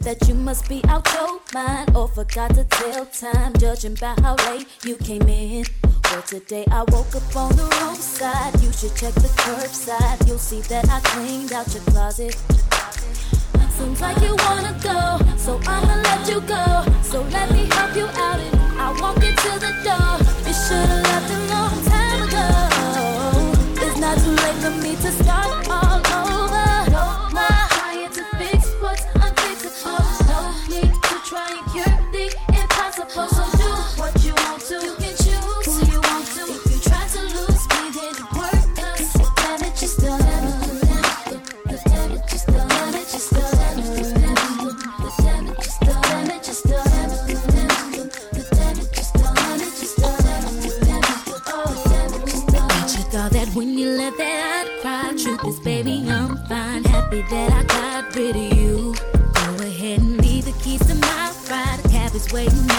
that you must be out your mind or forgot to tell time, judging by how late you came in. Well, today I woke up on the wrong side. You should check the curbside. You'll see that I cleaned out your closet. Seems like you wanna go, so I'ma let you go. So let me help you out and I'll walk you to the door. You should've left a long time ago. It's not too late for me to start all over. Try and cure the impossible. So do what you want to. You can choose who you want to. If you try to lose me, then it the damage is done. The damage is done. Damage is done. The damage is done. Damage is done. The damage is done. Damage is done. Oh, damage is done. Bet you thought that when you left that I'd cry. Truth is, baby, I'm fine. Happy that I got waiting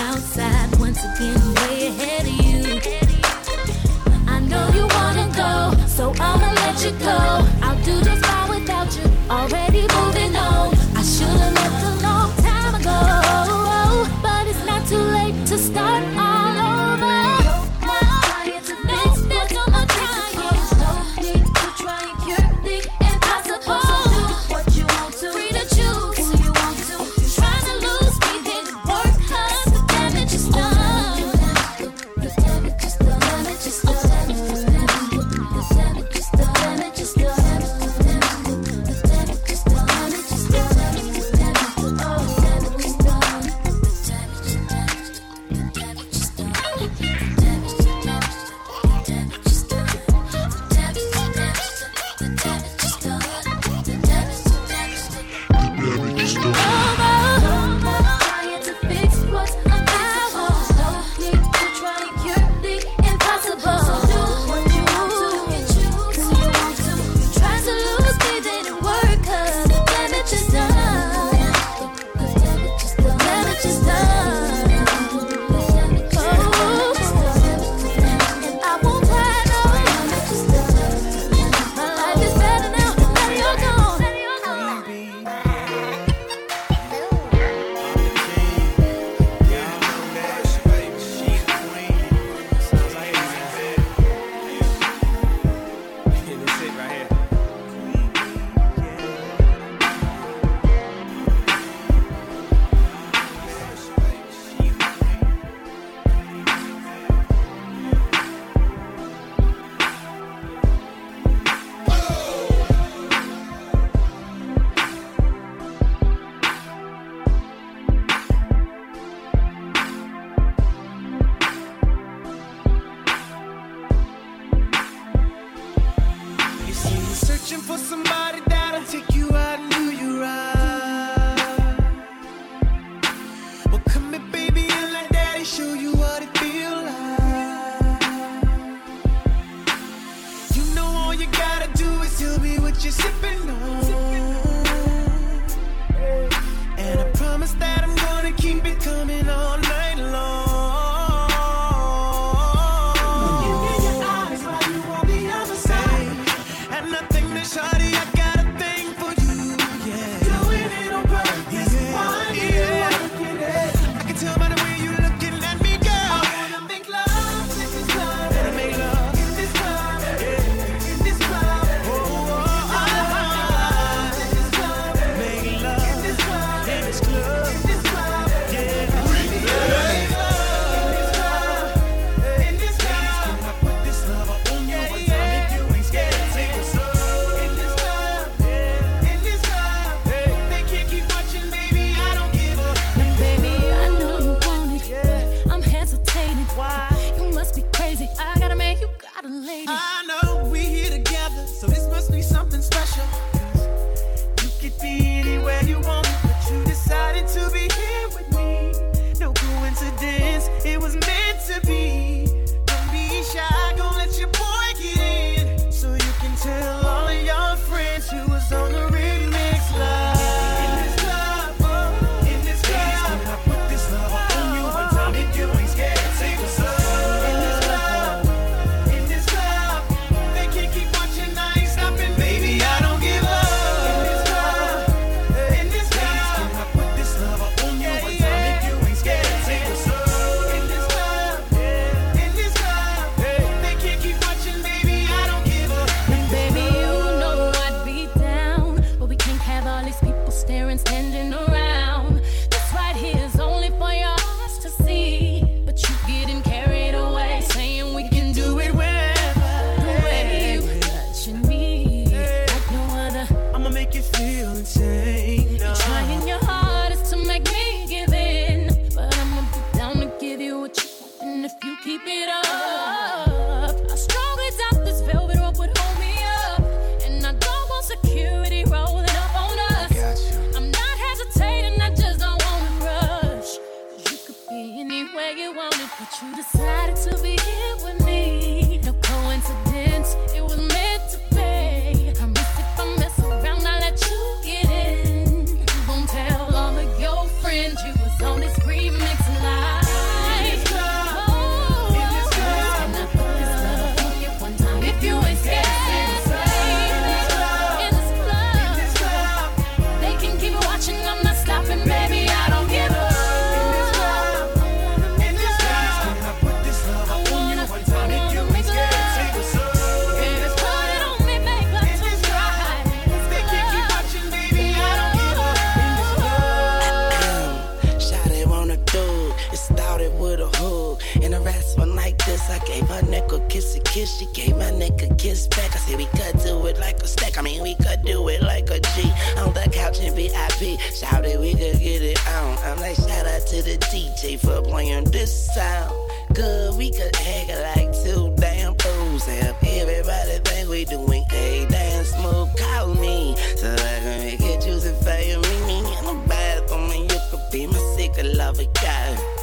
this I gave her neck a kiss a kiss. She gave my neck a kiss back. I said we could do it like a stack. I mean we could do it like a G On the couch in VIP Shouted we could get it on. I'm like shout out to the DJ for playing this sound. Good we could act like two damn fools. Have everybody think we doing a damn smooth Call me so I can make it for you Meet me in the bathroom and you could be my secret lover guy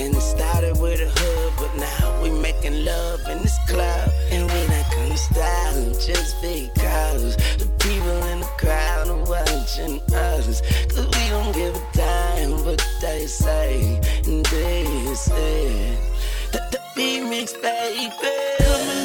and it started with a hug, but now we making love in this club. And we not gonna stop just because the people in the crowd are watching us. Cause we don't give a damn what they say. And this is the, the remix, baby.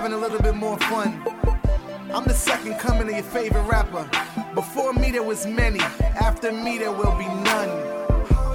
Having a little bit more fun. I'm the second coming of your favorite rapper. Before me there was many, after me there will be none. How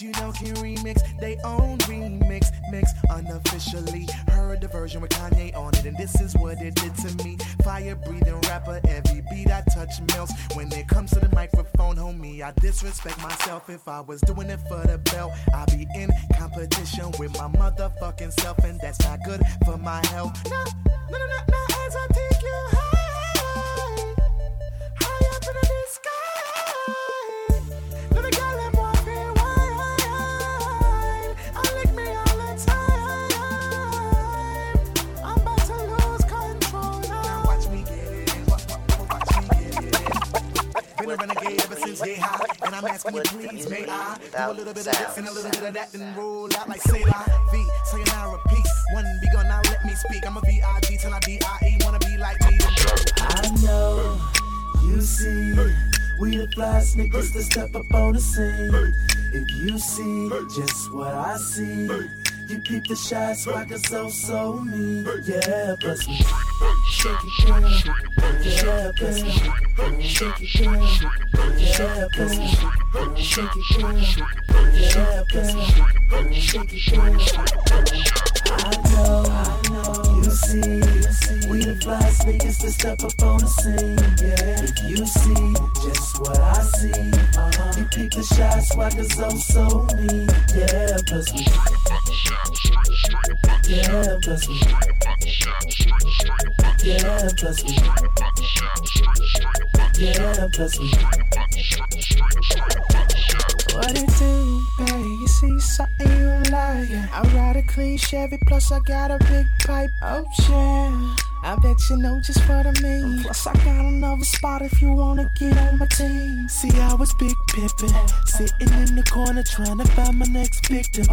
You know can remix? They own remix, mix unofficially. Heard the version with Kanye on it, and this is what it did to me. Fire breathing rapper, every beat I touch melts. When it comes to the microphone, homie, I disrespect myself. If I was doing it for the belt, I'd be in competition with my motherfucking self, and that's not good for my health. No, no, no, no, as I take you high, Been a renegade ever since day high, and I'm asking you please, may I do a little bit of this and a little bit of that, then roll out like say V, sayonara, peace. One be gone now, let me speak. I'm a V-I-D till I D-I-E. Wanna be like me, I know you see we the fly niggas to step up on the scene. If you see just what I see, You keep the shots, rockers so so me. Yeah, plus me. Shake it, girl. Yeah, plus me. Shake it, girl. Yeah, plus me. Shake it, girl. Yeah, plus me. Shake it, girl. I know, I know. You see, we the fly niggas to step up on the scene. Yeah, if you see just what I see, uh-huh. You keep the shots, rockers on so me. Yeah, plus we. What it do, babe? You see something you like? I ride a clean Chevy, plus I got a big pipe. Oh yeah. I bet you know just what I mean. Plus, I got another spot if you wanna get on my team. See, I was big pimpin', sitting in the corner trying to find my next victim.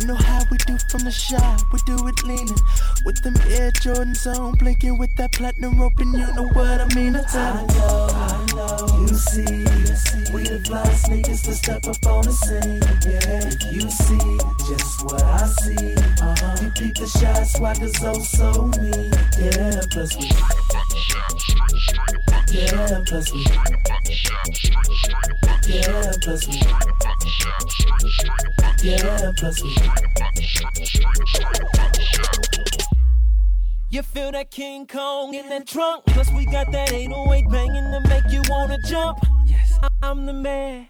You know how we do from the shop, we do it leaning. With them Air Jordans on, blinking with that platinum rope, and you know what I mean. I I know, I know. You see, we the niggas to step up on the scene. Yeah, you see just what I see, uh-huh. You keep the shots, rockers oh so me. Yeah. Yeah. Yeah. Yeah. Yeah. You feel that King Kong in that trunk? Plus we got that 808 banging to make you wanna jump. Yes, I- I'm the man.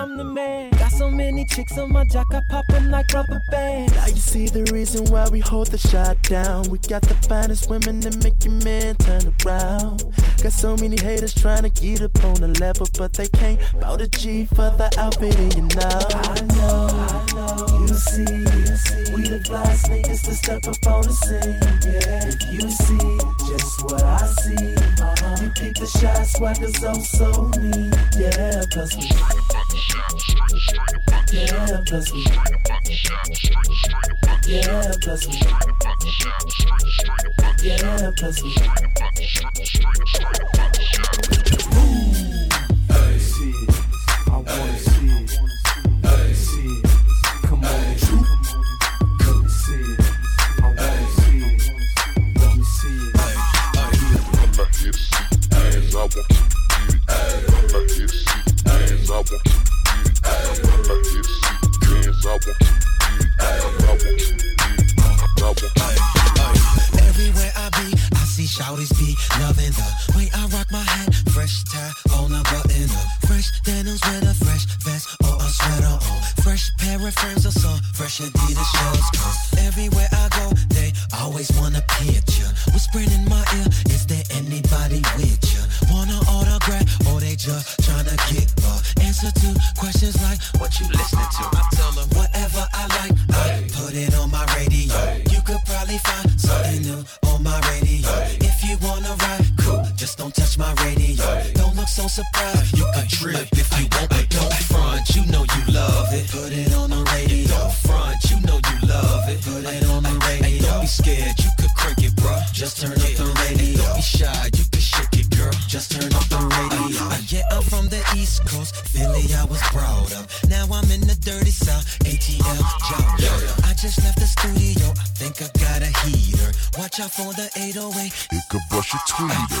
I'm the man. Got so many chicks on my jock, I pop them like rubber bands. Now you see the reason why we hold the shot down. We got the finest women that make your man turn around. Got so many haters trying to get up on the level, but they can't bout G for the outfit in you now. I know, I know. You see, you see. we the fly niggas to step up on the scene. Yeah, if you see just what I see, uh-huh. You keep the shots, rockers on so me. Yeah, plus we. Yeah, plus we. Yeah, plus we. Yeah, plus we. Hey, see it. I wanna see it. Want to get it. See ass, I want to get it. Bands, I want to get it. I want to get it. I want to get it. Everywhere I be, I see shouties be loving the way I rock my hat. Fresh tie on a button up. Fresh denims with a fresh vest or a sweater on. Fresh pair of frames or some fresh Adidas Look. You can trip if you want, but don't front. You know you love it. Put it on the radio. Don't front. You know you love it. Put it on the radio. Don't be scared. You could crank it, bruh. Just turn up the radio. Don't be shy. You can shake it, girl. Just turn up the radio. Uh, yeah, I'm from the East Coast, Philly. I was brought up. Now I'm in the dirty South, ATL, Georgia. I just left the studio. I think I got a heater. Watch out for the 808. It could brush your tweeters.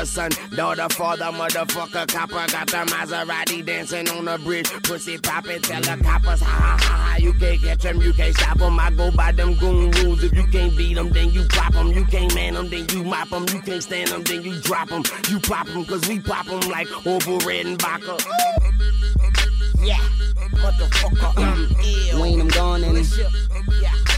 Brother, son, daughter, father, motherfucker, copper. Got the Maserati dancing on the bridge. Pussy poppin', tell the coppers, ha ha ha ha. You can't catch them, you can't stop them. I go by them goon rules. If you can't beat them, then you pop them. You can't man them, then you mop them. You can't stand them, then you drop them. You pop them, cause we pop them like over red and vodka. Yeah, motherfucker, I'm ill. Wayne, I'm gone and Yeah.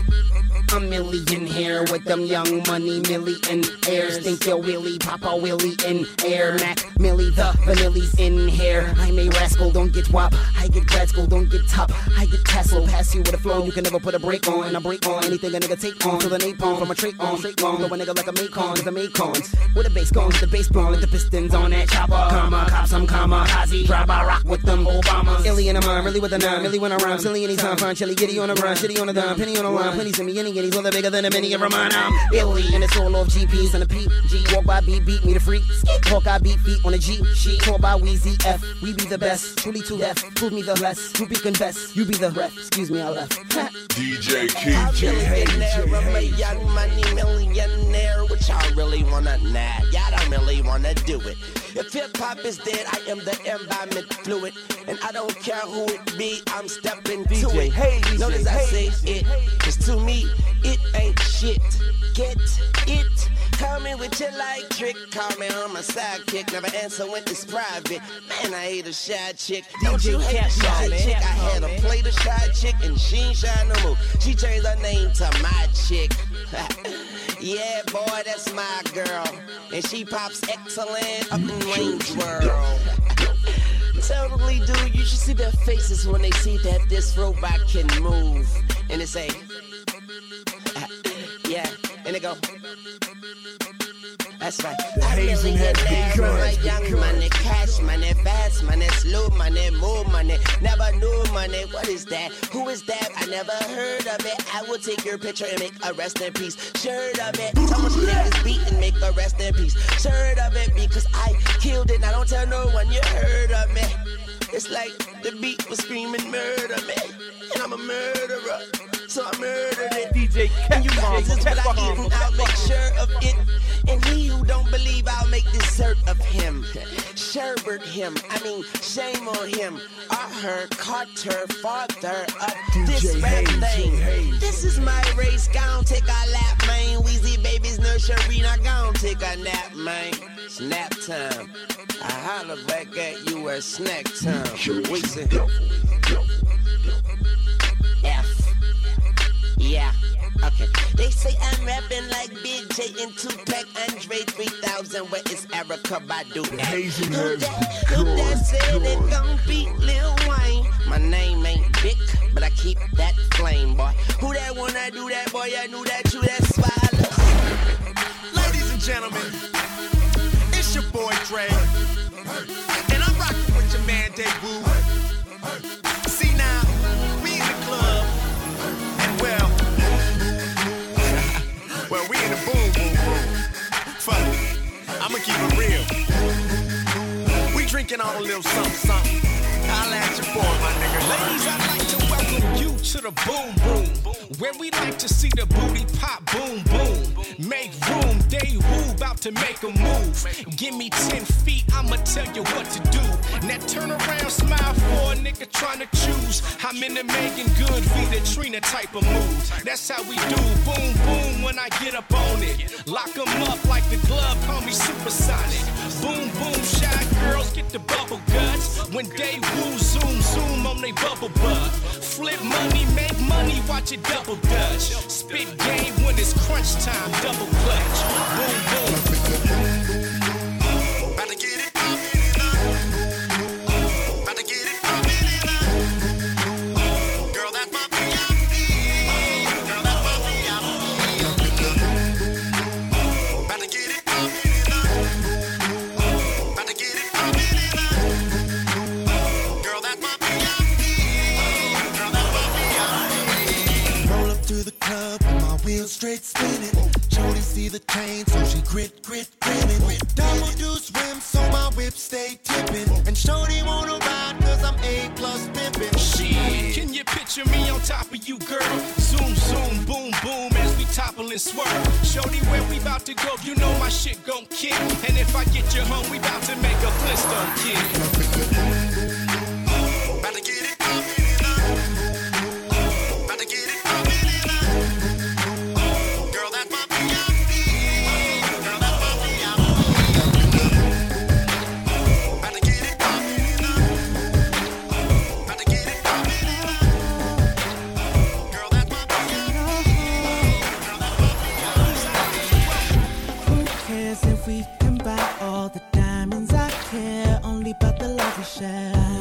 A here with them young money millionaires. Think you're Willie, Papa Willie in air. Mac Millie, the vanilli's in here. I'm a rascal, don't get wop. I get grad school, don't get top. I get tassel, pass you with a flow. You can never put a break on. And I break on anything a nigga take on. Till the napalm from a trait on. Straight on, throw a nigga like a Macon, cause I make cons. With a bass gone, the bass blown, the pistons on that chopper. Comma, cop some comma, Hazy, drive by rock with them Obamas. Illy in a mind, really with a nine, really when I rhyme. Silly anytime, fine, chilly, giddy on a run, shitty on a dime, penny on a line, plenty to me, any guineas, all the bigger than a mini and Ramon. I'm illy, and it's all off GPs and the PG. Walk by beat, beat me the freak. Talk, I beat feet on a G. She talk by Weezy F. We be the best, truly too deaf. Prove me the less, you be confess. You be the ref. Excuse me, I left. DJ I'm Key. millionaire, I'm a young money millionaire. What y'all really wanna nab? Y'all don't really wanna do it. If hip hop is dead, I am the environment fluid. And I don't care who it be, I'm stepping to DJ, it. hey, DJ, Notice I hey, say it, cause to me, it ain't shit. Get it? Call me with your light trick, call me on my sidekick. Never answer when it's private. Man, I hate a shy chick. Don't you hate a shy chick? I had a plate of shy chick and she ain't shy no more. She changed her name to my chick. yeah, boy, that's my girl. And she pops excellent up in Wayne's World. Totally, dude, you should see their faces when they see that this robot can move. And they say, and they go, that's right. The hazing has begun, My young money, cash money, fast money, slow money, more money. Never knew money. What is that? Who is that? I never heard of it. I will take your picture and make a rest in peace. Shirt of it. Someone should take this beat and make a rest in peace. Shirt of it because I killed it. Now don't tell no one you heard of me. It's like the beat was screaming murder me. And I'm a murderer. So I murdered it. DJ And you Capcom, niggas, but I Capcom. even I'll make sure of it. And he who don't believe I'll make dessert of him. Sherbert him. I mean, shame on him. I heard Carter, father of this rap thing. This is my race. Gone take a lap, man. Weezy baby's nursery. Now gone take a nap, man. It's nap time. I holler back at you at snack time. Weezy. F. Yeah. Okay. They say I'm rapping like Big J and Tupac, Andre 3000. Where is Erykah Badu? hazing Who that, who that said it gon' beat Lil Wayne? My name ain't Vic, but I keep that flame, boy. Who that wanna do that, boy? I knew that you that swallow. Ladies and gentlemen, it's your boy Dre. And I'm rocking with your man Daewoo. See I'ma keep it real. We drinking on a little something, something. Holla at your boy, my nigga to the boom boom, where we like to see the booty pop boom boom. Make room, they woo, about to make a move. Give me 10 feet, I'ma tell you what to do. Now turn around, smile for a nigga trying to choose. I'm in the Meagan Good, Vita Trina type of move. That's how we do boom boom when I get up on it. Lock 'em up like the glove, call me supersonic. Boom boom, shy girls get the bubble guts. When they woo, zoom zoom on they bubble butt. Flip money make money, watch it double dutch. Spit game when it's crunch time, double clutch. Boom, boom. About to get it. straight spinning. Jody see the chain, so she grit, grit, grinning. Double deuce rims, so my whip stay tipping. And Jody wanna ride, cause I'm A plus pimping. Shit, can you picture me on top of you, girl? Zoom, zoom, boom, boom, as we topple and swerve. Jody, where we bout to go, you know my shit gon' kick. And if I get you home, we bout to make a blister kick. To get it, we can buy all the diamonds I care, only about the love we share.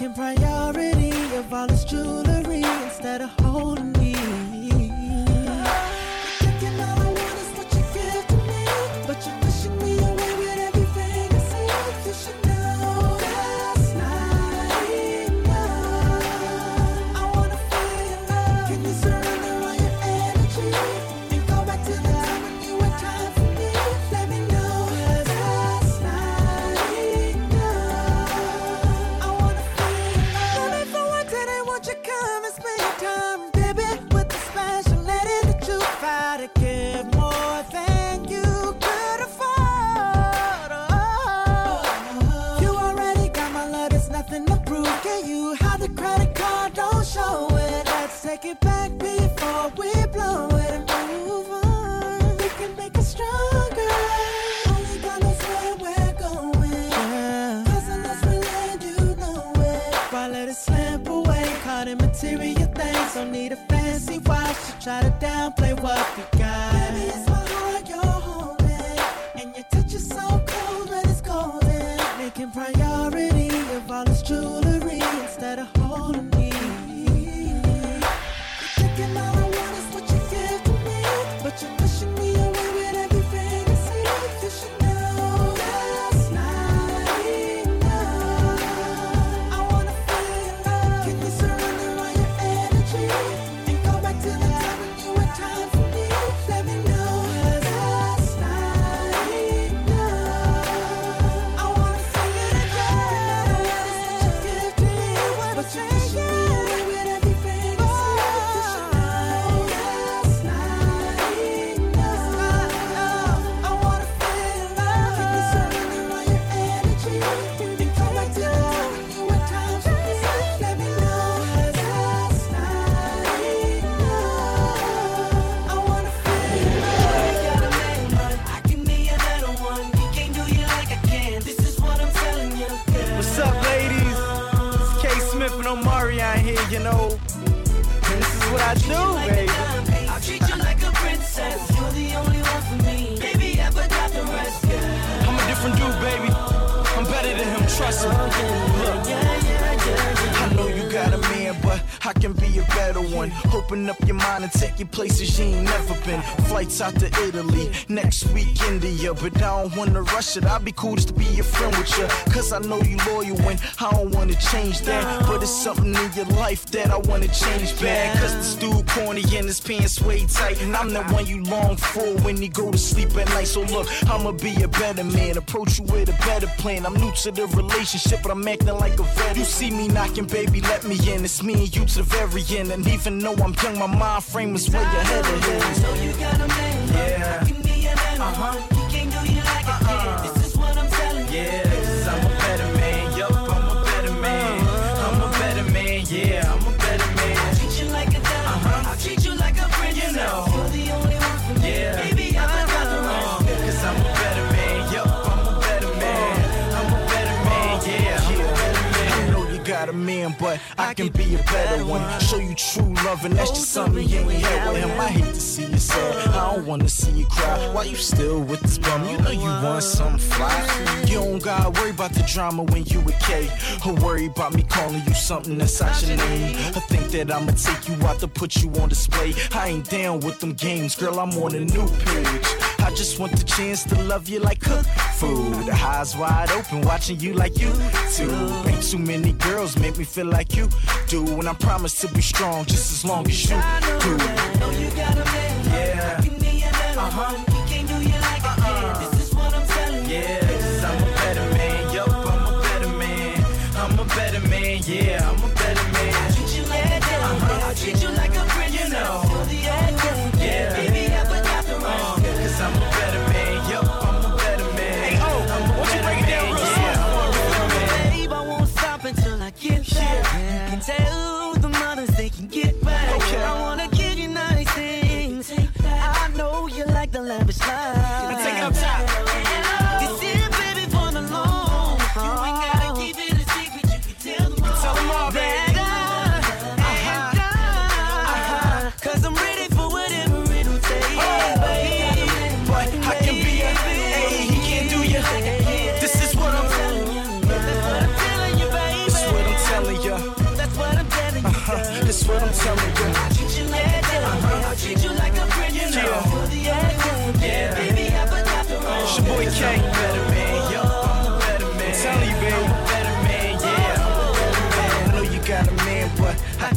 second priority of all is true. I do, like baby. I'll treat you like a princess. You're the only one for me. Baby, I forgot the rest. Yeah. I'm a different dude, baby. I'm better than him, trust me. I can be a better one. Open up your mind and take you places you ain't never been. Flights out to Italy, next week India. But I don't wanna rush it. I'd be cool just to be your friend with you. Cause I know you loyal and I don't wanna change that. But it's something in your life that I wanna change back. Cause this dude corny and his pants way tight. And I'm the one you long for when you go to sleep at night. So look, I'ma be a better man. Approach you with a better plan. I'm new to the relationship, but I'm acting like a vet. You see me knocking, baby, let me in. It's me and you to end. And even though I'm young, my mind frame is way ahead of his. So you got a man, Yeah. can be uh-huh. Got a man, but I can be a better one. Show you true love, and that's just something you ain't had with him. I hate to see you sad. I don't wanna see you cry. Why you still with this bum? You know you want something fly. You don't gotta worry about the drama when you with K. Or worry about me calling you something that's out your name. I think that I'ma take you out to put you on display. I ain't down with them games, girl. I'm on a new page. I just want the chance to love you like cook food. The eyes wide open, watching you like you too. Ain't too many girls make me feel like you do. And I promise to be strong just as long as you do. Know you got a man. Yeah. Can be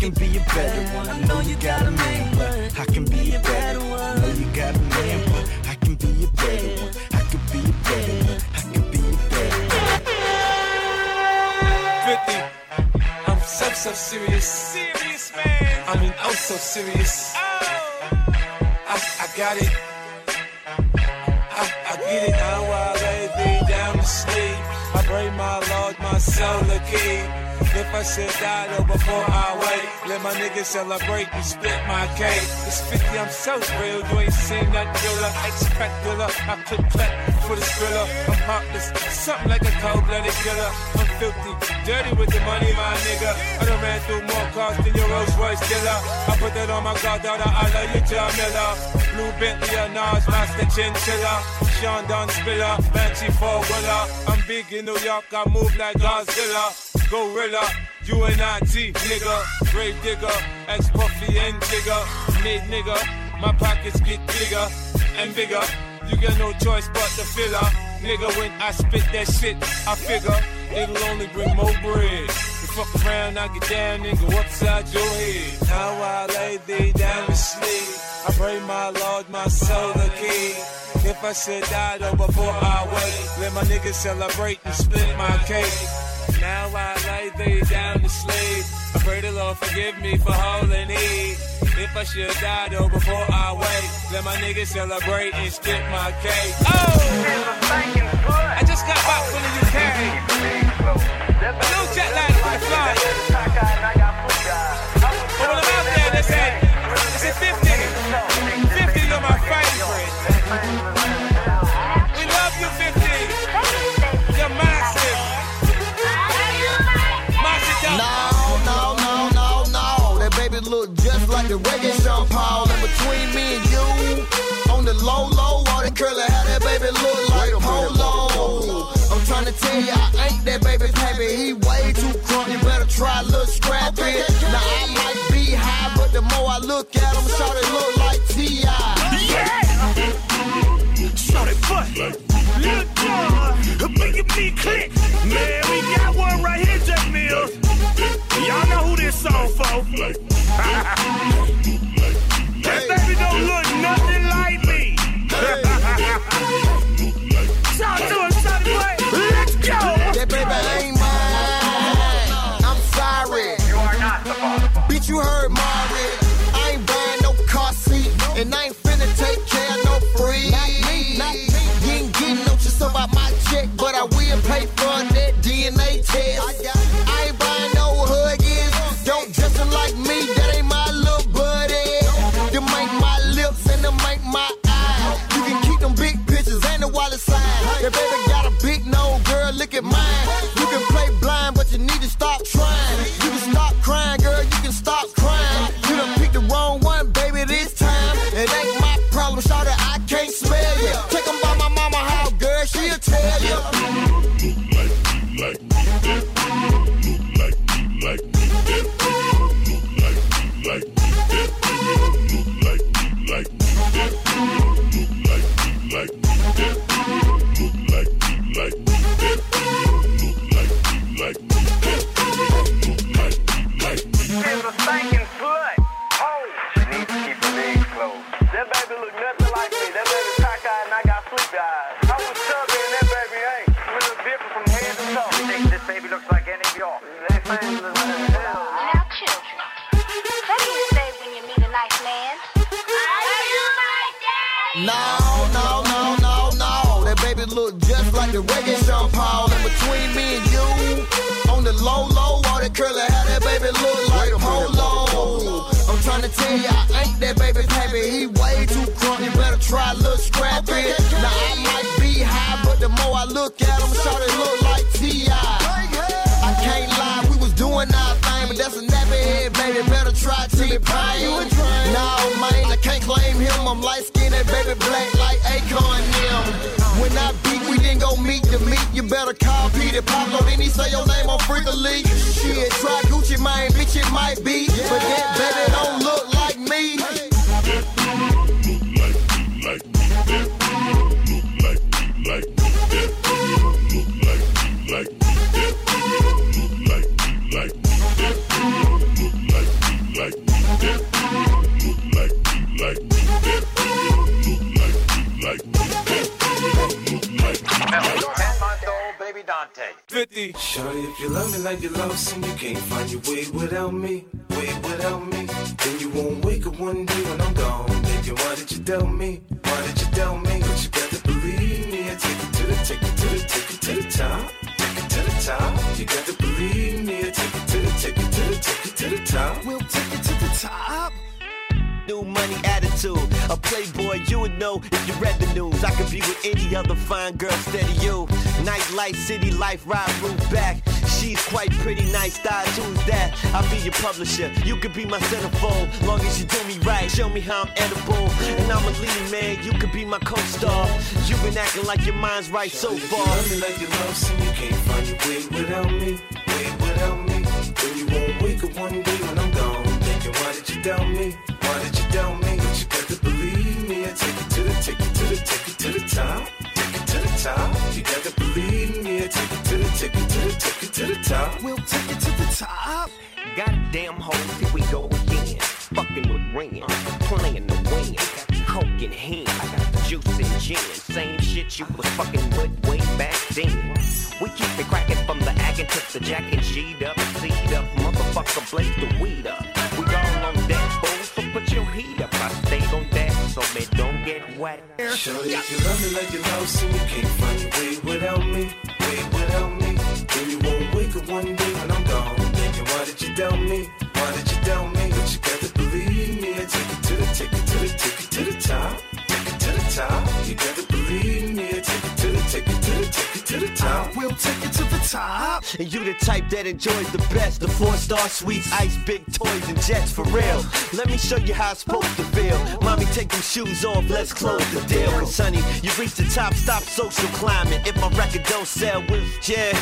can be a better one. I know you got a man, but I can be a better one. I know you got a man, but I can be a better one. I could be a better one. I could be a better one. 50. I'm so, so serious. Serious man. I mean, oh, so serious. Oh. I, I got it. I, I get it now while I lay down to sleep. Pray my Lord, my soul a key. If I should die though before I wait, let my niggas celebrate and split my cake. It's 50, I'm so real, you ain't seen that driller. Expect driller, I could cut for the thriller. I'm heartless, something like a cold-blooded killer. I'm filthy, dirty with the money, my nigga. I done ran through more cars than your Rolls Royce killer. I put that on my goddaughter, I love you, John Miller. Blue Bentley, a Nas, Master Chinchilla. Sean Don Spiller, Banshee Four Wheeler. I'm big in New York, I move like Godzilla. Gorilla, UNIT, nigga. Grave digger, ex Puffy and Jigger. Mid nigga, my pockets get bigger and bigger. You got no choice but to fill up. Nigga, when I spit that shit, I figure it'll only bring more bread. You fuck around, I get down and go upside your head. Now I lay thee down to sleep. I pray my Lord, my soul the key. If I should die though before I wait, let my niggas celebrate and split my cake. Now I lay down to sleep. I pray the Lord forgive me for holding heat. If I should die though before I wait, let my niggas celebrate and split my cake. Oh! I just got back from the UK. No jet lag for the flight. But when I'm out there, they say, say 50. 50, you're my favorite. The reggae Sean Paul. And between me and you, on the low, low, all that curly hair, that baby look like Polo. I'm trying to tell you, I ain't that baby pappy. He way too crunk. You better try a little scrappy. Now I might be high, but the more I look at him, it look like T.I. Yeah! It butt. Look good. Make it me click. Man, we got one right here, Jack Mills. Y'all know who this song for. Try eh? a bit from hand or stuff think this baby looks like any of y'all? Left and the little scrappy. Look at him, shout look like T.I. I can't lie, we was doing our thing, but that's a nappy head, baby. Better try T-Pain. No, man, I can't claim him. I'm light skinned and baby black like Akon them. When I beat, we didn't go meet the meet. You better call Peter Pablo, then he say your name on Freakily. Shit, try Gucci, man, bitch, it might be. But that baby don't 50. Shorty, if you love me like you lost and you can't find your way without me, way without me, then you won't wake up one day when I'm gone. Thinking, why did you tell me? Why did you tell me? But you got to believe me. I take it to the, take it to the, take it to the top. Take it to the top. You got to believe me. I take it to the, take it to the, take it to the top. We'll take it to the top. New money attitude. A playboy, you would know if you read the news. I could be with any other fine girl, steady you. Nightlife, city life, ride roof back. She's quite pretty, nice style, who's that? I'll be your publisher. You could be my centerfold, long as you do me right. Show me how I'm edible. And I'm a leading man, you could be my co-star. You've been acting like your mind's right so If you far. love me like you love and you can't find your way without me, way without me, then you won't wake up one day when I'm gone. Thinking, why did you doubt me? Take it to the, take it to the, top. Take it to the top. You got to believe me. I take it to the, take it to the, take it to the top. We'll take it to the top. Goddamn hoes, here we go again. Fucking with Ren, playing the win. Coke in hand, I got juice and gin. Same shit you was fucking with way back then. We keep it cracking from the acting to the jacket, G'd up, seed up, motherfucker, blaze the weed up. Wet. Shorty, if you love me like you lost and you can't find your way without me, way without me, then you won't wake up one day when I'm gone. Thinking, why did you doubt me? Why did you doubt me? But you got to believe me. I take it to the, take it to the, take it to the top. Take it to the top. You got to believe me. I take it to the, take it to the, take it to the top. We'll take it to the top. And uh-huh. you the type that enjoys the best. The four star suites, ice, big toys, and jets for real. Let me show you how it's supposed to feel. Mommy, take them shoes off, let's close the deal. Cause honey, you reach the top, stop social climbing. If my record don't sell, well, yeah.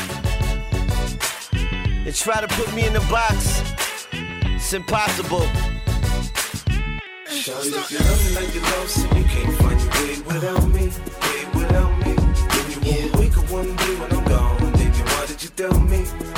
And try to put me in the box. It's impossible. Shawty, if you love me like you love, so you can't find your way without me, way without me. Then you won't wake up one day when I'm gone, thinking, why did you tell me?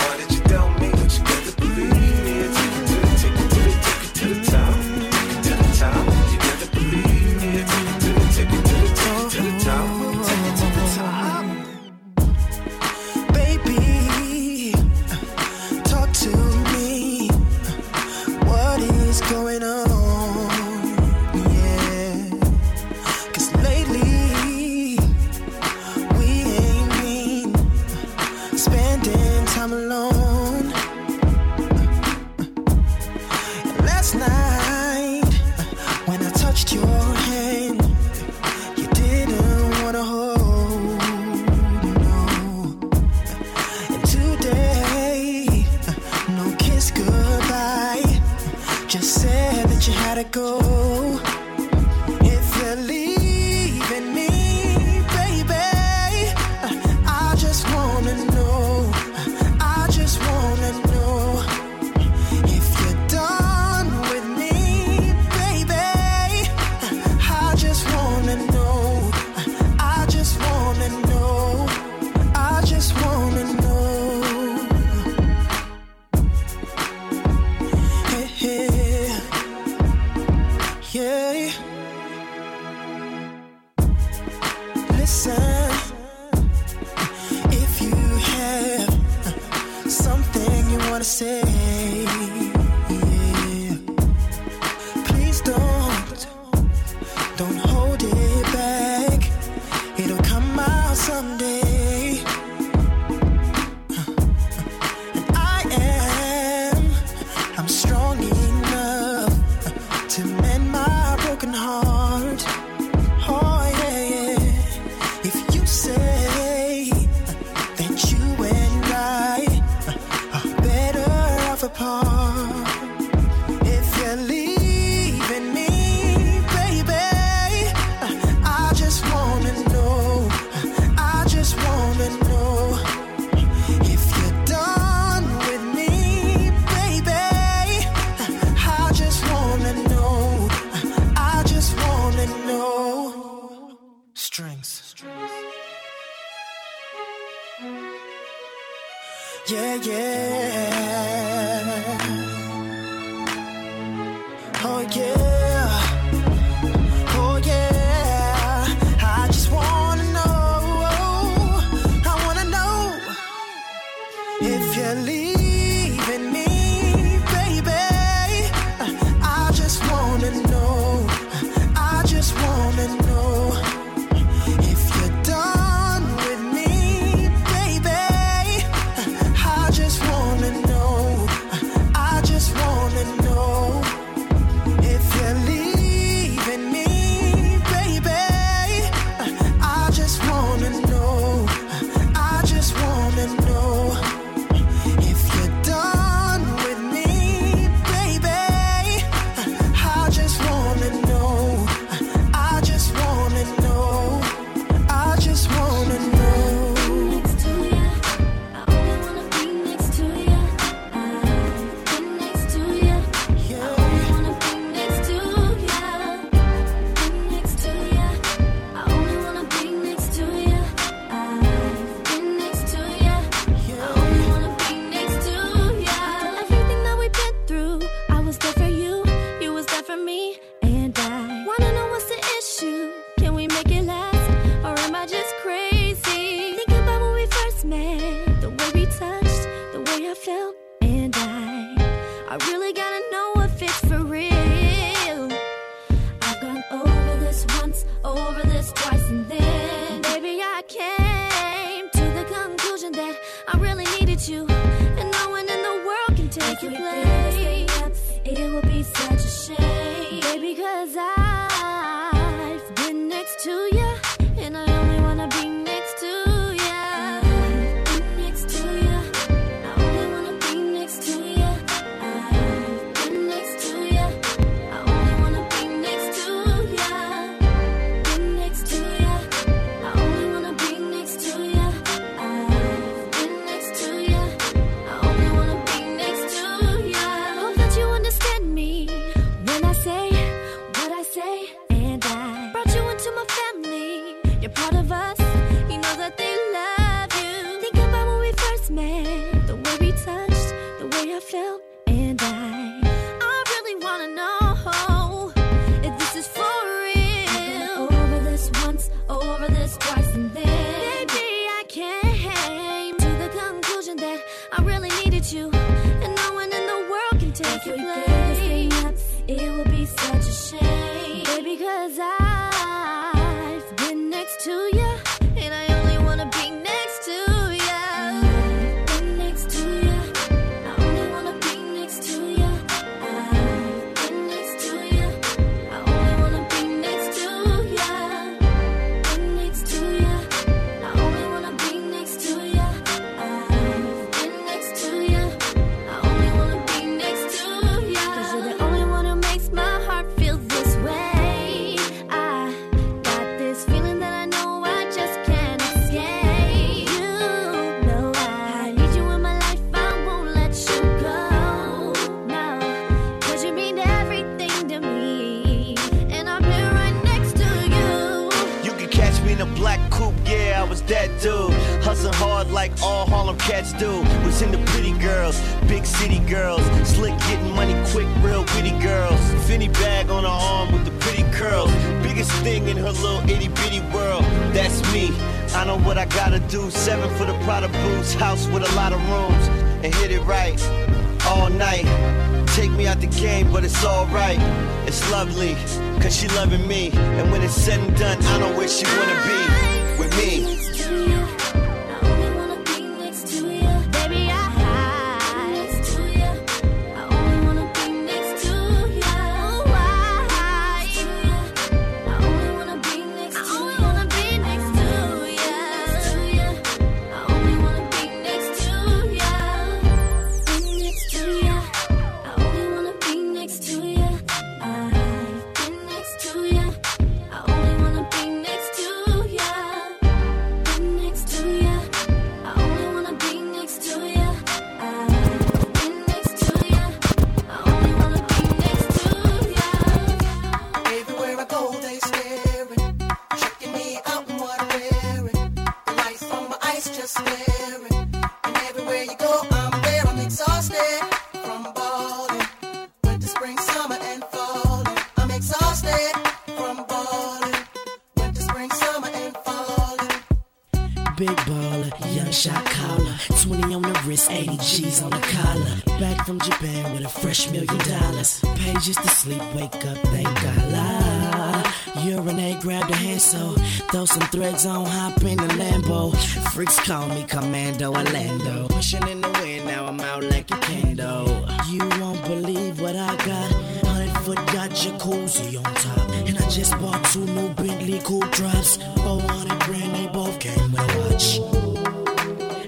Grab the hand so throw some threads on, hop in the Lambo. Freaks call me Commando Orlando. Pushing in the wind, now I'm out like a candle. You won't believe what I got. 100 foot got jacuzzi on top. And I just bought two new Bentley coupe drops. 400 grand, they both came with a watch.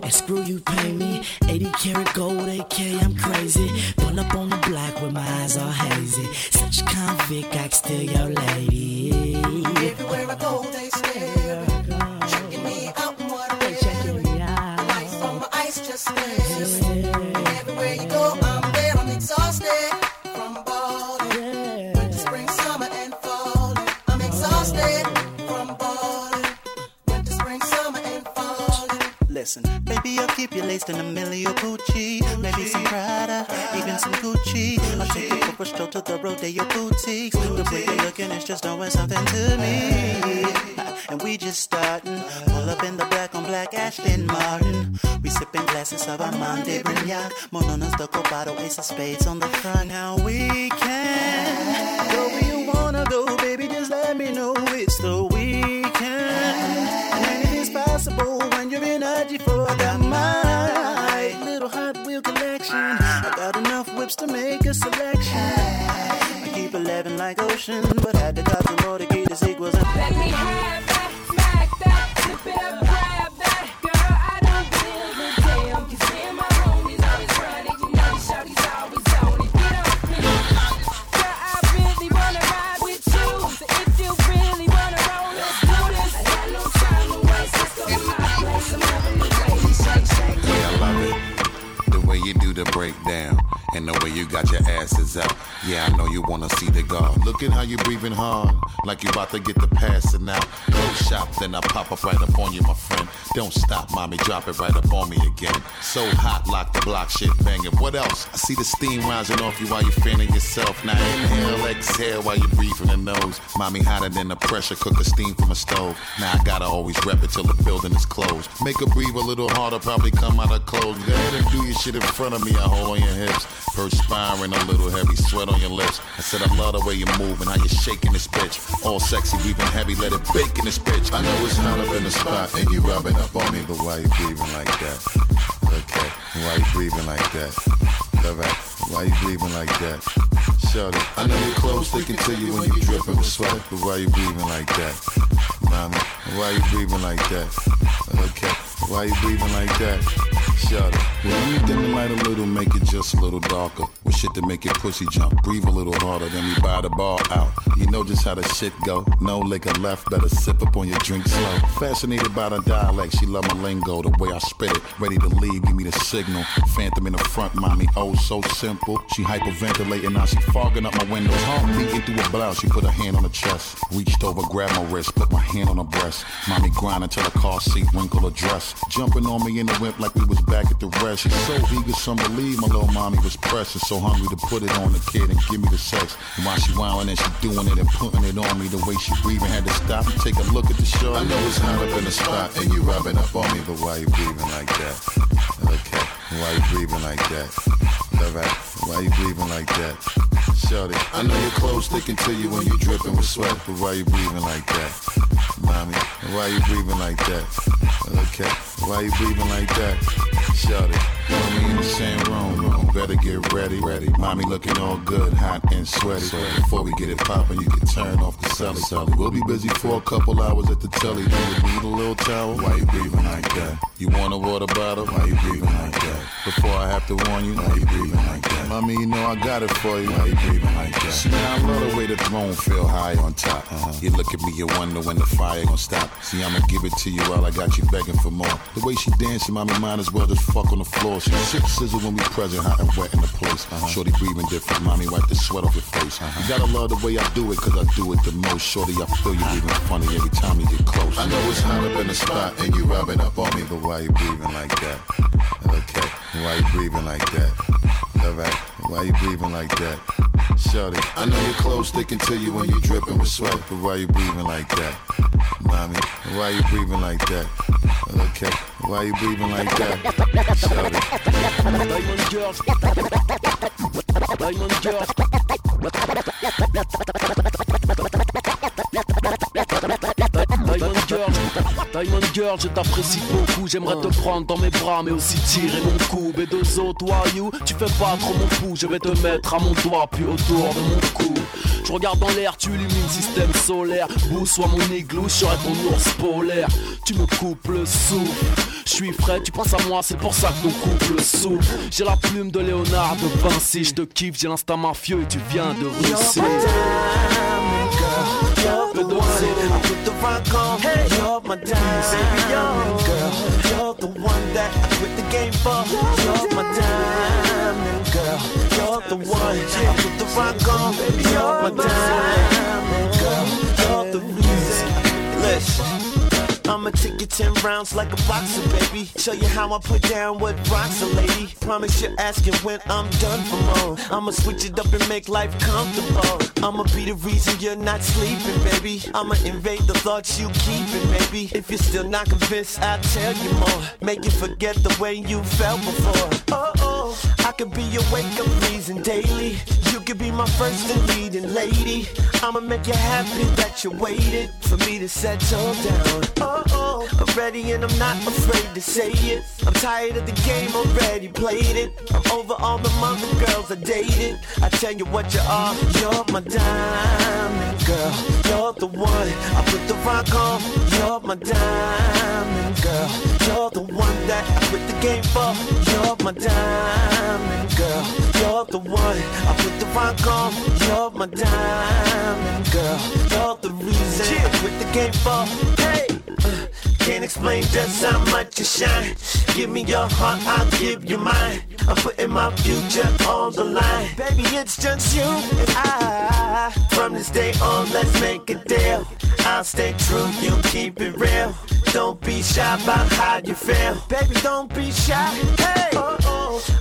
And screw you, pay me. 80 karat gold, AK, I'm crazy. Pull up on the block with my eyes all hazy. Such a convict, I can steal your lady. Everywhere I go, they staring, checking me out. And what I'm wearing. Lights on my eyes just glaring. waist and million Gucci, Maybe some Prada, even some Gucci. I'll take you for a stroll to the rodeo boutiques. The way you're looking is just doing something to me. And we just starting. Pull up in the black on black Aston Martin. We sipping glasses of Armand de Brignac. Mononas the copado, ace of spades on the front. Now we can go where you wanna go, baby. Just let me know it's the weekend. And anything's possible when you're in a G4. Enough to make a selection. I keep 11 like ocean, but had to got some more to keep the sequels. Let me have that, smack that, flip it up, the way you got your asses out. Yeah, I know you wanna see the guard. Look at how you breathing hard, like you about to get the passing out. Go shop, then I pop up right up on you, my friend. Don't stop, mommy, drop it right up on me again. So hot, lock the block, shit banging. What else? I see the steam rising off you while you're fanning yourself. Now inhale, exhale while you breathe from the nose. Mommy hotter than the pressure cooker steam from a stove. Now I gotta always rep it till the building is closed. Make her breathe a little harder, probably come out of clothes. Go ahead and do your shit in front of me. I hold on your hips, perspiring a little heavy, sweat on your lips. I said I love the way you move and how you shaking this bitch. All sexy, breathing heavy, let it bake in this bitch. I know it's hot up in the spot and you rubbing up on me, but why you breathing like that? Okay, why you breathing like that? Alright, why you breathing like that? Shorty, I know your clothes sticking to you when you dripping with sweat, but why you breathing like that? Mommy, why you breathing like that? Okay, Why you breathing like that? Shut up. Well, me dim the light a little, make it just a little darker. With shit to make it pussy jump. Breathe a little harder, then we buy the ball out. You know just how the shit go. No liquor left, better sip up on your drink slow. Fascinated by the dialect, she love my lingo, the way I spit it. Ready to leave, give me the signal. Phantom in the front, mommy, oh so simple. She hyperventilating, now she fogging up my windows. Heart beating through her blouse, she put her hand on her chest. Reached over, grabbed my wrist, put my hand on her breast. Mommy grinding till the car seat wrinkled her dress. Jumping on me in the whip like we was back at the rest. So eager, some believe my little mommy was pressing. So hungry to put it on the kid and give me the sex. And while she wildin' and she doing it and putting it on me, the way she breathing had to stop and take a look at the show. I know it's hot up in the spot and you rubbing up on me, but why you breathing like that? Okay, why you breathing like that? Alright, why you breathing like that? Shorty, I know your clothes sticking to you when you dripping with sweat, but why you breathing like that? Mommy, why you breathing like that? Okay, why you breathing like that? Shorty, you know in the same room, room. Better get ready, ready. Mommy looking all good, hot and sweaty. So before we get it poppin', you can turn off the celly. celly. We'll be busy for a couple hours at the telly. Do you need a little towel? Why you breathing like that? You want a water bottle? Why you breathing like that? Before I have to warn you, why you breathing like that? Mommy, you know I got it for you. Why you breathing like that? See, I love the way the throne feel high on top. Uh-huh. You look at me, you wonder when the fire gon' stop. See, I'ma give it to you while I got you begging for more. The way she dancing, mommy, might as well just fuck on the floor. She sizzle when we present, hot and wet in the place. Uh-huh. Shorty breathing different, mommy, wipe the sweat off your face. Uh-huh. You gotta love the way I do it, cause I do it the most. Shorty, I feel you breathing funny every time you get close. I know it's hot up in the spot and you rubbing up on me, but why you breathing like that? Okay, why you breathing like that? Alright, why you breathing like that? Shorty, I know your clothes sticking to you when you dripping with sweat, but why you breathing like that? Mommy, why you breathing like that? Okay, why you breathing like that? Shorty. Diamond Girls. Diamond Girls. Girl, je t'apprécie beaucoup. J'aimerais te prendre dans mes bras, mais aussi tirer mon cou. B2O, toi, you, tu fais pas trop mon fou. Je vais te mettre à mon doigt, puis autour de mon cou. Je regarde dans l'air, tu illumines système solaire. Bou soit mon igloo, je serai ton ours polaire. Tu me coupes le souffle. Je suis frais, tu penses à moi, c'est pour ça que nous coupe le souffle. J'ai la plume de Léonard de Vinci, je te kiffe, j'ai l'instinct mafieux et tu viens de Russie. You're the one I put the rock on. You're my diamond girl. You're the one that I quit the game for. You're my diamond girl. You're the one I put the rock on. You're my diamond I'ma take you 10 rounds like a boxer, baby. Show you how I put down what rocks a lady. Promise you're asking when I'm done for more. I'ma switch it up and make life comfortable. I'ma be the reason you're not sleeping, baby. I'ma invade the thoughts you keeping, baby. If you're still not convinced, I'll tell you more. Make you forget the way you felt before. Oh, oh, I could be your wake up reason daily. You could be my first and leading lady. I'ma make you happy that you waited for me to settle down. Oh, oh, I'm ready and I'm not afraid to say it. I'm tired of the game, already played it. I'm over all the mother girls I dated. I tell you what you are, you're my diamond girl. You're the one I put the rock on. You're my diamond girl. You're the one that I quit the game for. You're my diamond girl. You're the one I put the rock on. You're my diamond girl. You're the reason I quit the game for. Hey. uh, Can't explain just how much you shine. Give me your heart, I'll give you mine. I'm putting my future on the line. Baby, it's just you and I. From this day on, let's make a deal. I'll stay true, you keep it real. Don't be shy about how you feel. Baby, don't be shy. Hey, oh,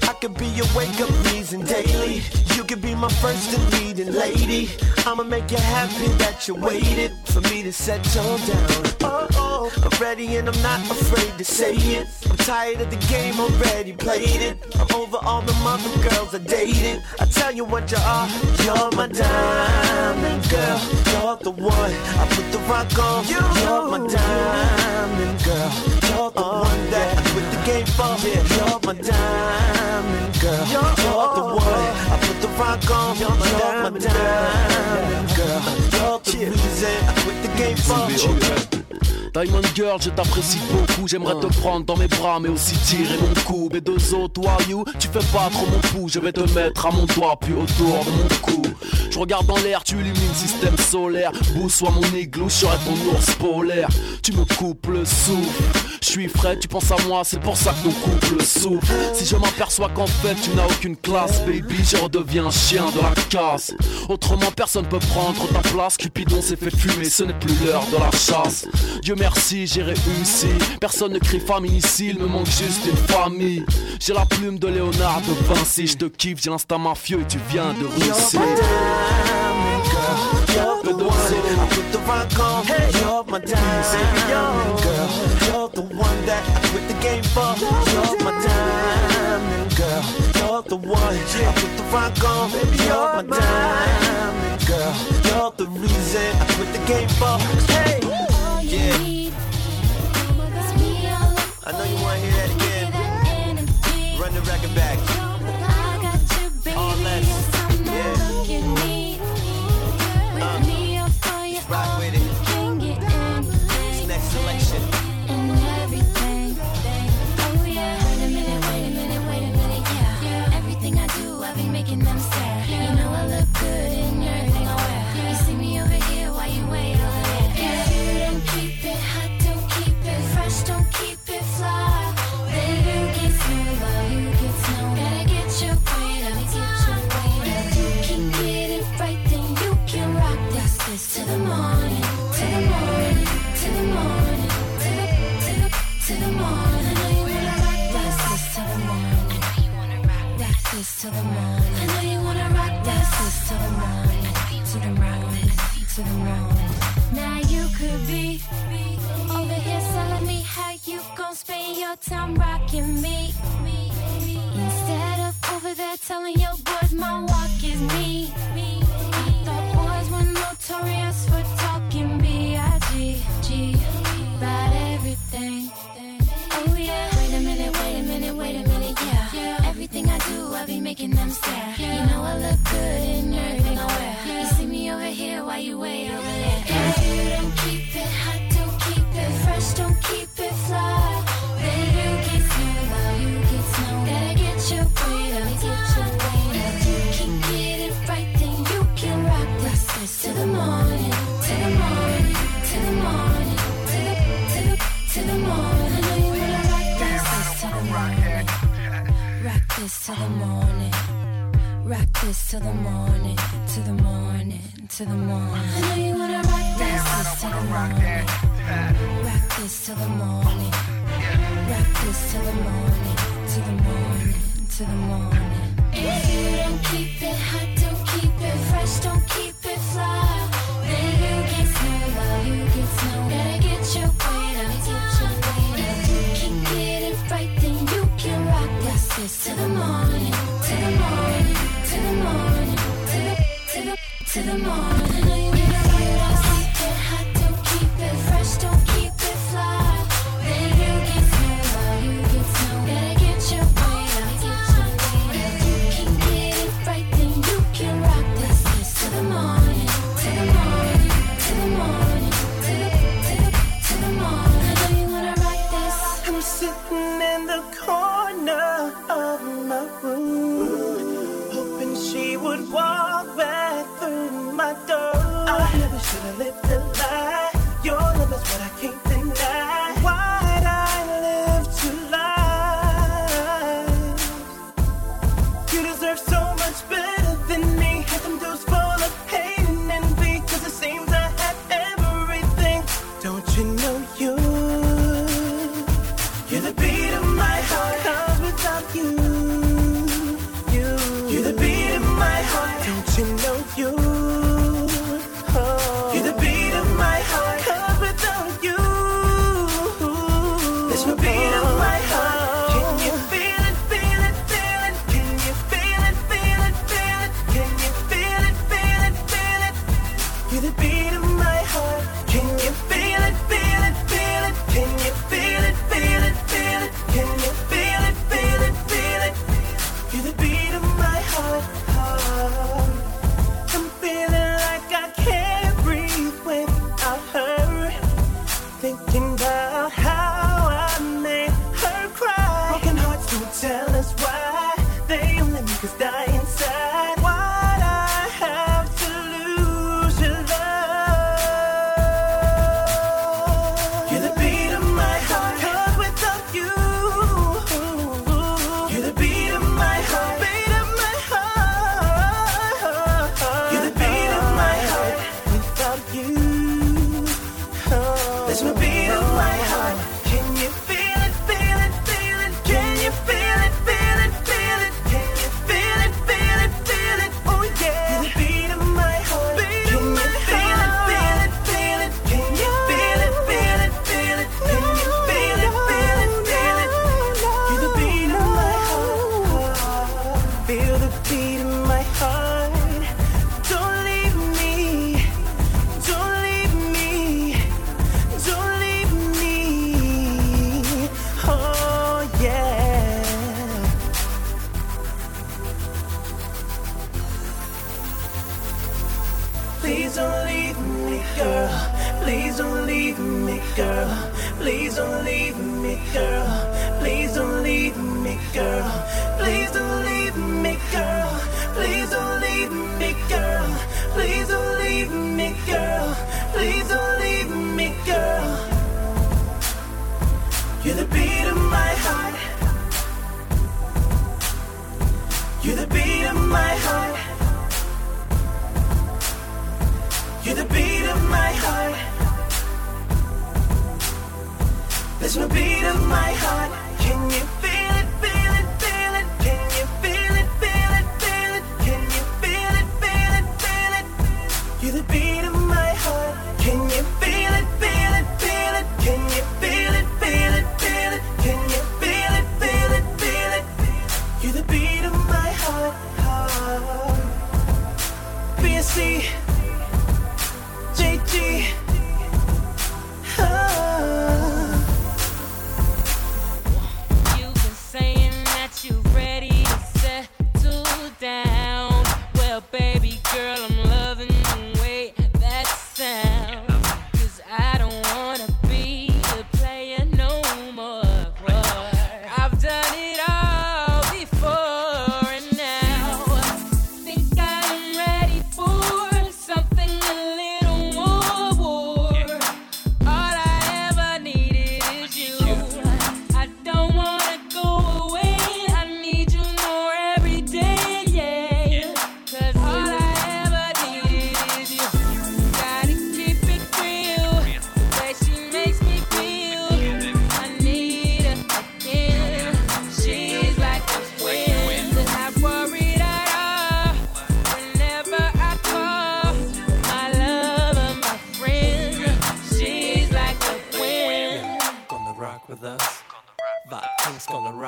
I could be your wake up reason daily. You could be my first and leading lady. I'ma make you happy that you waited for me to settle down. Oh, oh. I'm ready and I'm not afraid to say it. I'm tired of the game, already played it. I'm over all the mother girls I dated. I tell you what you are, you're my diamond girl. You're the one I put the rock on. You're my diamond girl. You're the oh, one that I quit the game for. You're my diamond girl. You're the one I put the rock on. You're my diamond girl. You're the reason I quit the game for. Oh, Diamond Girl, je t'apprécie beaucoup. J'aimerais te prendre dans mes bras, mais aussi tirer mon cou. Mais deux autres, toi, you, tu fais pas trop mon pouls. Je vais te mettre à mon doigt, puis autour de mon cou. Je regarde dans l'air, tu illumines système solaire. Bousse mon igloo, je serai ton ours polaire. Tu me coupes le souffle. Je suis frais, tu penses à moi, c'est pour ça que nos couples souffrent. Si je m'aperçois qu'en fait tu n'as aucune classe, baby, je redeviens chien de la casse. Autrement, personne peut prendre ta place. Cupidon s'est fait fumer, ce n'est plus l'heure de la chasse. Dieu merci, j'ai réussi. Personne ne crie famille ici, il me manque juste une famille. J'ai la plume de Léonard de Vinci, je te kiffe, j'ai l'instinct mafieux et tu viens de Russie. the one that I quit the game for. You're my diamond girl. You're the one I put the rock on. Baby, you're my diamond girl. You're the reason I quit the game for. Hey, yeah. I know you wanna hear that again. Run the record back.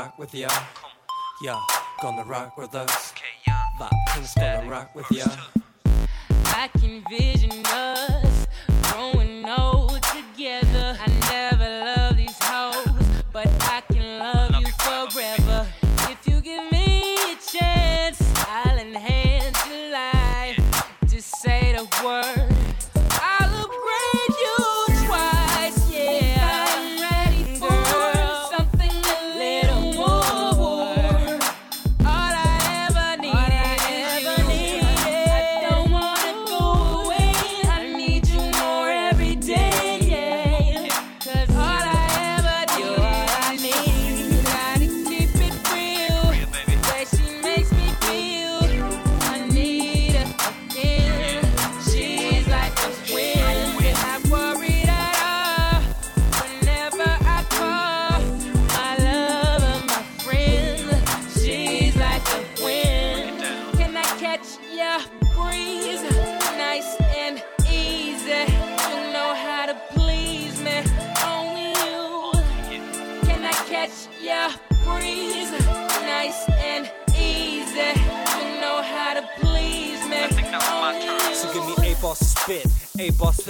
rock with ya. Yeah, gonna rock with us. Vibes gonna rock with ya. I can vision us growing old.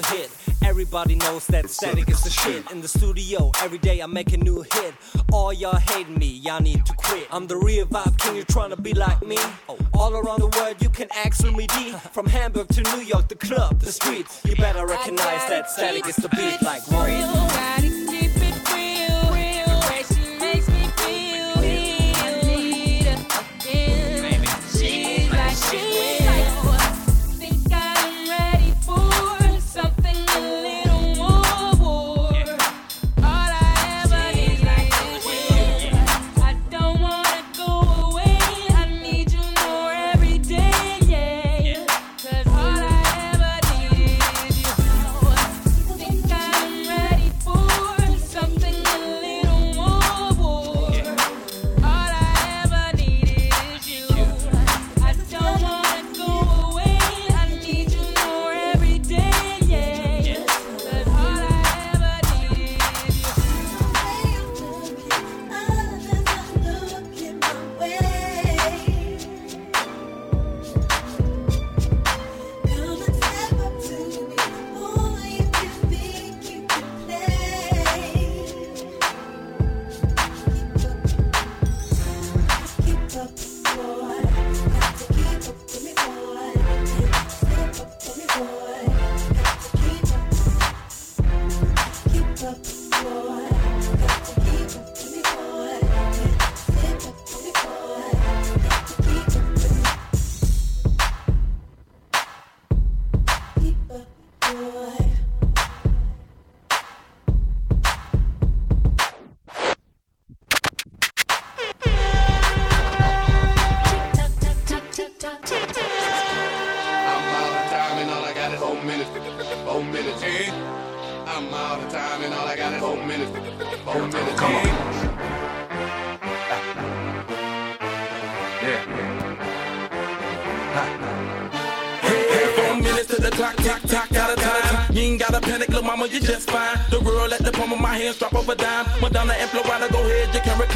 hit. Everybody knows that static is the shit. In the studio, every day I make a new hit. All y'all hating me, y'all need to quit. I'm the real vibe king, you trying to be like me? All around the world, you can ask me D. From Hamburg to New York, the club, the streets. You better recognize that static is the beat like one.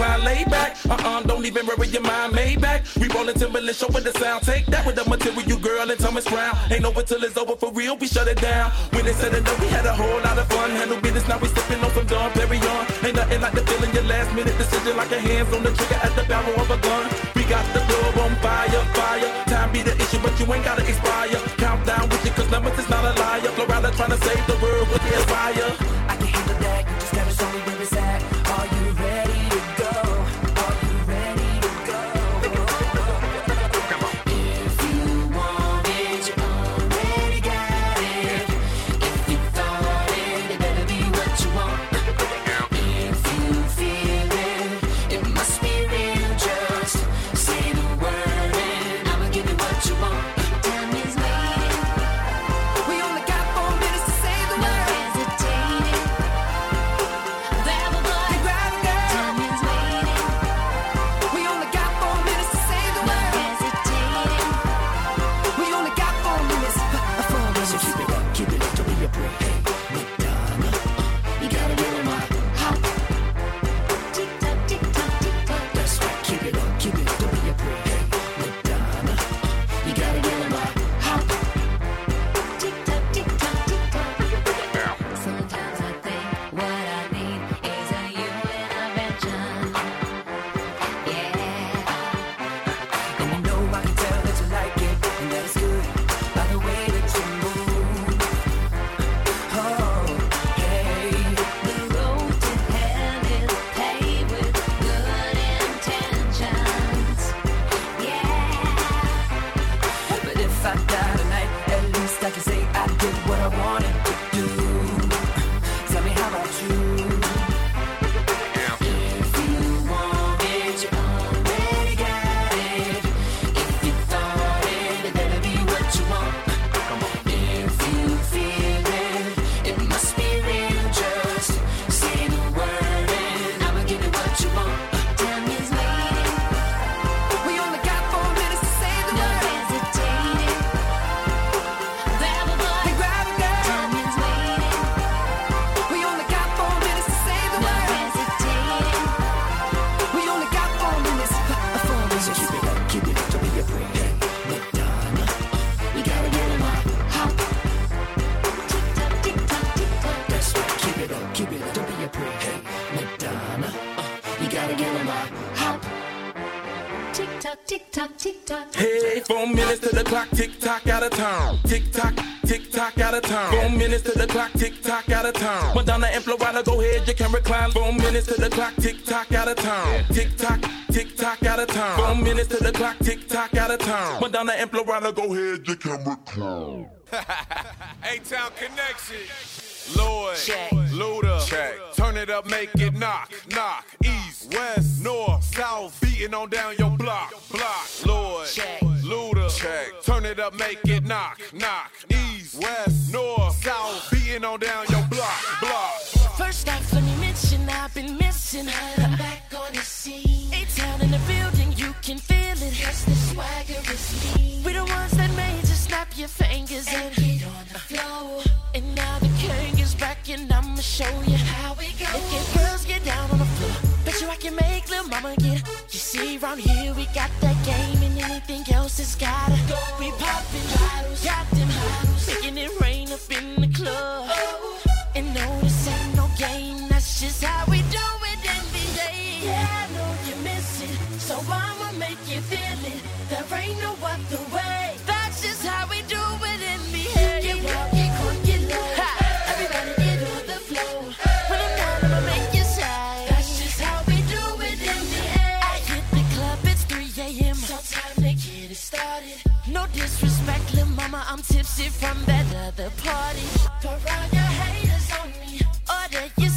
Recline, lay back. Uh-uh, don't even worry your mind, made back. We rollin' Timberland, show with the sound. Take that with the material, you girl, and Thomas Brown. Ain't over till it's over for real, we shut it down. When they said it up, we had a whole lot of fun. Handle business, now we sippin' on some Dom Perignon. Ain't nothing like the feeling your last minute decision, like a hands on the trigger at the barrel of a gun. We got the club on fire, fire. Time be the issue, but you ain't gotta expire. Countdown with you, cause numbers is not a liar. Florida trying to save the world with the fire. Tock out of town. Four minutes to the clock, tick tock out of town. Madonna and Florida, go ahead, you can recline. A-Town Connection. Lloyd, Check. Luda, Check. turn it up, make it knock, knock. East, west, north, south, beating on down your block, block. Lloyd, Check. Luda, Check. turn it up, make it knock, knock. East, west, north, south, beating on down your block, block. First off, let me mention I've been missing. I'm back on the scene. A town in the building, you can feel it. Yes, the swagger is me. We the ones that made you snap your fingers and, get on the floor. And now the king is back and I'ma show you how we go. If your girls get down on the floor, bet you I can make little mama get. You see, around here we got that game and anything else has gotta go. We poppin' bottles, got them bottles, making it rain up in the club. Oh. And no, this ain't no game, just how we do it every day. Yeah, know you miss it, so I'ma make you feel it. There ain't no other way. That's just how we do it in the. Get get crunk, get low. Everybody on the. When I'm done, I'ma make you sigh. That's just how we do it in the. I hit the club, it's 3 a.m. So time to get it started. No disrespect, little mama, I'm tipsy from that other party. Pour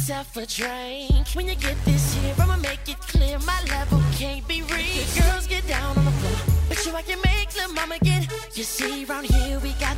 yourself a drink. When you get this here, I'ma make it clear my level can't be reached. The girls get down on the floor. Bet you I can make little mama get. You see, around here we got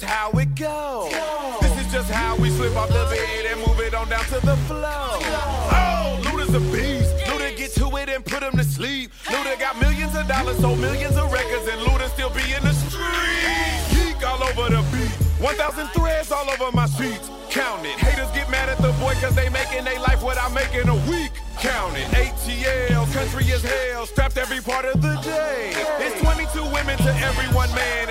just how it goes. Go. This is just how we slip off the bed and move it on down to the floor. Oh, Luda's a beast. Luda get to it and put him to sleep. Luda got millions of dollars, sold millions of records, and Luda still be in the streets. Geek all over the beat. 1,000 threads all over my sheets. Count it. Haters get mad at the boy cause they making their life what I make in a week. Count it. ATL, country is hell, strapped every part of the day. It's 22 women to every one man.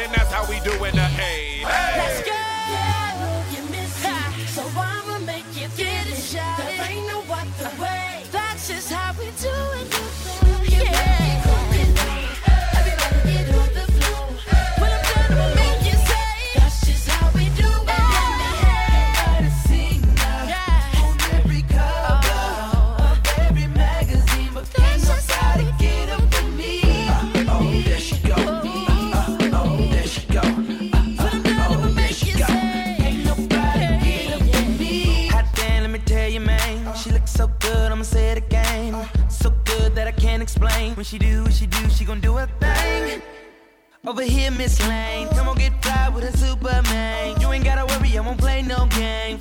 Over here, Miss Lane. Come on, get fly with a Superman. You ain't gotta worry, I won't play no game.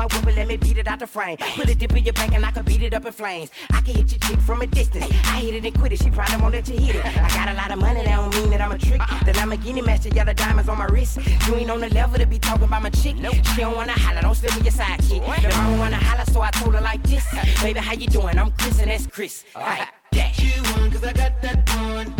My whip and let me beat it out the frame. Put a dip in your back and I can beat it up in flames. I can hit your chick from a distance. I hit it and quit it, she probably won't let you hit it. I got a lot of money, that don't mean that I'm a trick. That I'm a guinea master, y'all the diamonds on my wrist. You ain't on the level to be talking about my chick. She don't wanna holla, don't slip with your sidekick. The mama wanna holla, so I told her like this. Baby, how you doing? I'm Chris and that's Chris. Alright. Get you one, cause I got that one. Get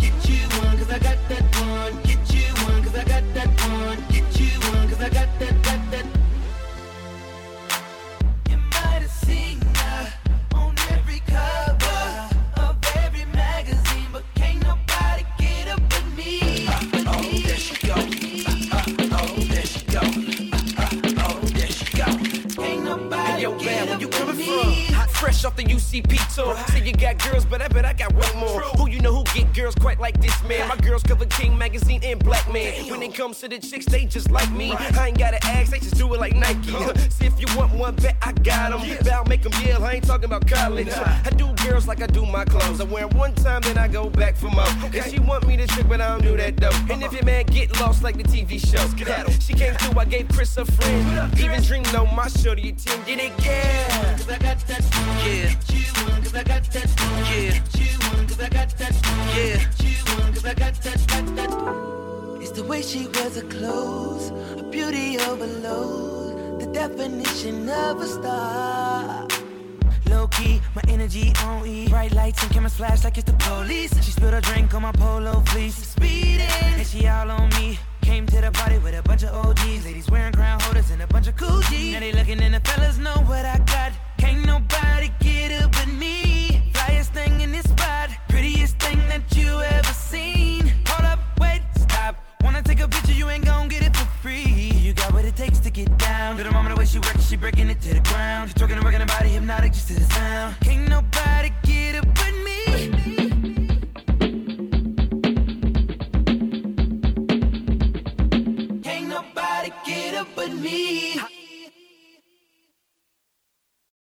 you one, fresh off the UCP tour. Say you got girls, but I bet I got one more. Who you know who get girls quite like this man? My girls cover King magazine and Black Man. When it comes to the chicks, they just like me. I ain't gotta ask, they just do it like Nike. See if you want one, bet I got them. Bet I'll make them yell, I ain't talking about college. I do girls like I do my clothes. I wear 'em one time, then I go back for more. And she want me to trick, but I don't do that though. And if your man get lost like the TV show, she came through, I gave Chris a friend. Even Dream know my shorty attended it, yeah. Cause I got that one. Yeah. Yeah. Yeah. It's the way she wears her clothes, a beauty overload, the definition of a star. Low key, my energy on E. Bright lights and cameras flash like it's the police. She spilled a drink on my polo fleece. Speeding, and she all on me. Came to the party with a bunch of OGs. Ladies wearing crown holders and a bunch of cool G's. Now they looking and the fellas know what I got. Can't nobody get up with me. Flyest thing in this spot. Prettiest thing that you ever seen. Hold up, wait, stop. Wanna take a picture, you ain't gon' get it for free. You got what it takes to get down. To the moment the way she work it, she breaking it to the ground. She twerking and working her body, hypnotic just to the sound. Can't nobody get up with me. Nobody get up with me.